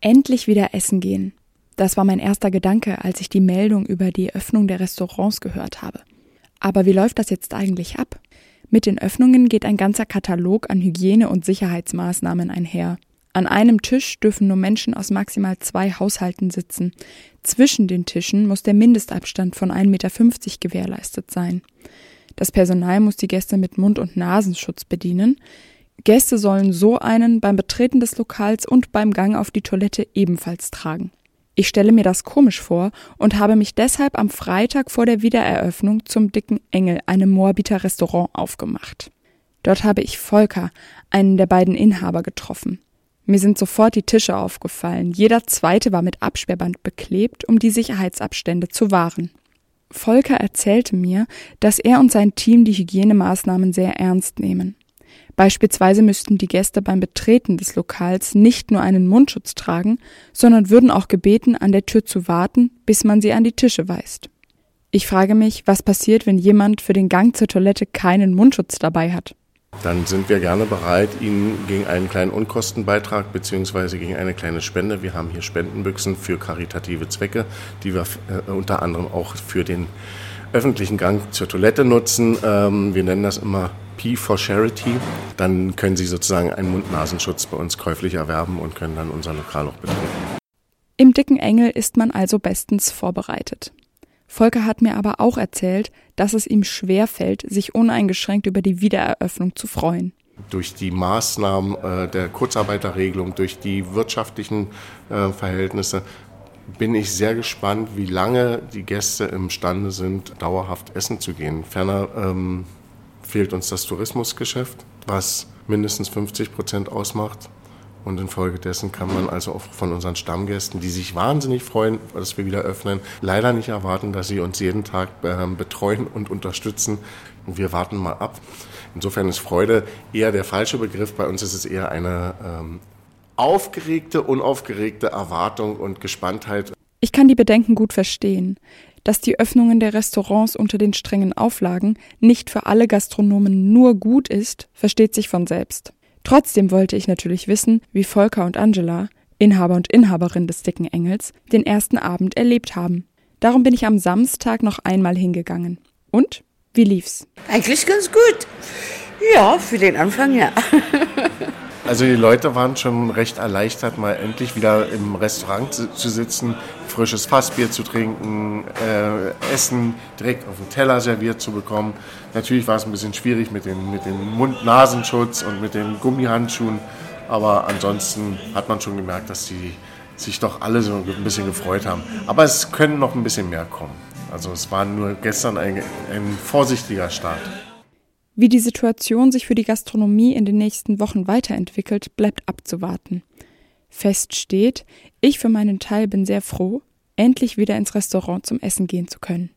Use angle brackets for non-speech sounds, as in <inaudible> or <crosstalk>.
Endlich wieder essen gehen. Das war mein erster Gedanke, als ich die Meldung über die Öffnung der Restaurants gehört habe. Aber wie läuft das jetzt eigentlich ab? Mit den Öffnungen geht ein ganzer Katalog an Hygiene- und Sicherheitsmaßnahmen einher. An einem Tisch dürfen nur Menschen aus maximal zwei Haushalten sitzen. Zwischen den Tischen muss der Mindestabstand von 1,50 Meter gewährleistet sein. Das Personal muss die Gäste mit Mund- und Nasenschutz bedienen. Gäste sollen so einen beim Betreten des Lokals und beim Gang auf die Toilette ebenfalls tragen. Ich stelle mir das komisch vor und habe mich deshalb am Freitag vor der Wiedereröffnung zum Dicken Engel, einem Moabiter Restaurant, aufgemacht. Dort habe ich Volker, einen der beiden Inhaber, getroffen. Mir sind sofort die Tische aufgefallen. Jeder zweite war mit Absperrband beklebt, um die Sicherheitsabstände zu wahren. Volker erzählte mir, dass er und sein Team die Hygienemaßnahmen sehr ernst nehmen. Beispielsweise müssten die Gäste beim Betreten des Lokals nicht nur einen Mundschutz tragen, sondern würden auch gebeten, an der Tür zu warten, bis man sie an die Tische weist. Ich frage mich, was passiert, wenn jemand für den Gang zur Toilette keinen Mundschutz dabei hat. Dann sind wir gerne bereit, Ihnen gegen einen kleinen Unkostenbeitrag bzw. gegen eine kleine Spende, wir haben hier Spendenbüchsen für karitative Zwecke, die wir äh, unter anderem auch für den öffentlichen Gang zur Toilette nutzen. Ähm, wir nennen das immer P for Charity. Dann können Sie sozusagen einen Mund-Nasenschutz bei uns käuflich erwerben und können dann unser Lokal auch betreten. Im dicken Engel ist man also bestens vorbereitet. Volker hat mir aber auch erzählt, dass es ihm schwer fällt, sich uneingeschränkt über die Wiedereröffnung zu freuen. Durch die Maßnahmen äh, der Kurzarbeiterregelung, durch die wirtschaftlichen äh, Verhältnisse bin ich sehr gespannt, wie lange die Gäste imstande sind, dauerhaft essen zu gehen. Ferner ähm, fehlt uns das Tourismusgeschäft, was mindestens 50 Prozent ausmacht. Und infolgedessen kann man also auch von unseren Stammgästen, die sich wahnsinnig freuen, dass wir wieder öffnen, leider nicht erwarten, dass sie uns jeden Tag äh, betreuen und unterstützen. Und wir warten mal ab. Insofern ist Freude eher der falsche Begriff. Bei uns ist es eher eine ähm, aufgeregte, unaufgeregte Erwartung und Gespanntheit. Ich kann die Bedenken gut verstehen. Dass die Öffnungen der Restaurants unter den strengen Auflagen nicht für alle Gastronomen nur gut ist, versteht sich von selbst. Trotzdem wollte ich natürlich wissen, wie Volker und Angela, Inhaber und Inhaberin des Dicken Engels, den ersten Abend erlebt haben. Darum bin ich am Samstag noch einmal hingegangen. Und? Wie lief's? Eigentlich ganz gut. Ja, für den Anfang ja. <laughs> Also die Leute waren schon recht erleichtert, mal endlich wieder im Restaurant zu, sitzen, frisches Fassbier zu trinken, äh, Essen direkt auf dem Teller serviert zu bekommen. Natürlich war es ein bisschen schwierig mit dem, mit dem Mund-Nasenschutz und mit den Gummihandschuhen, aber ansonsten hat man schon gemerkt, dass die sich doch alle so ein bisschen gefreut haben. Aber es können noch ein bisschen mehr kommen. Also es war nur gestern ein, ein vorsichtiger Start. Wie die Situation sich für die Gastronomie in den nächsten Wochen weiterentwickelt, bleibt abzuwarten. Fest steht, ich für meinen Teil bin sehr froh, endlich wieder ins Restaurant zum Essen gehen zu können.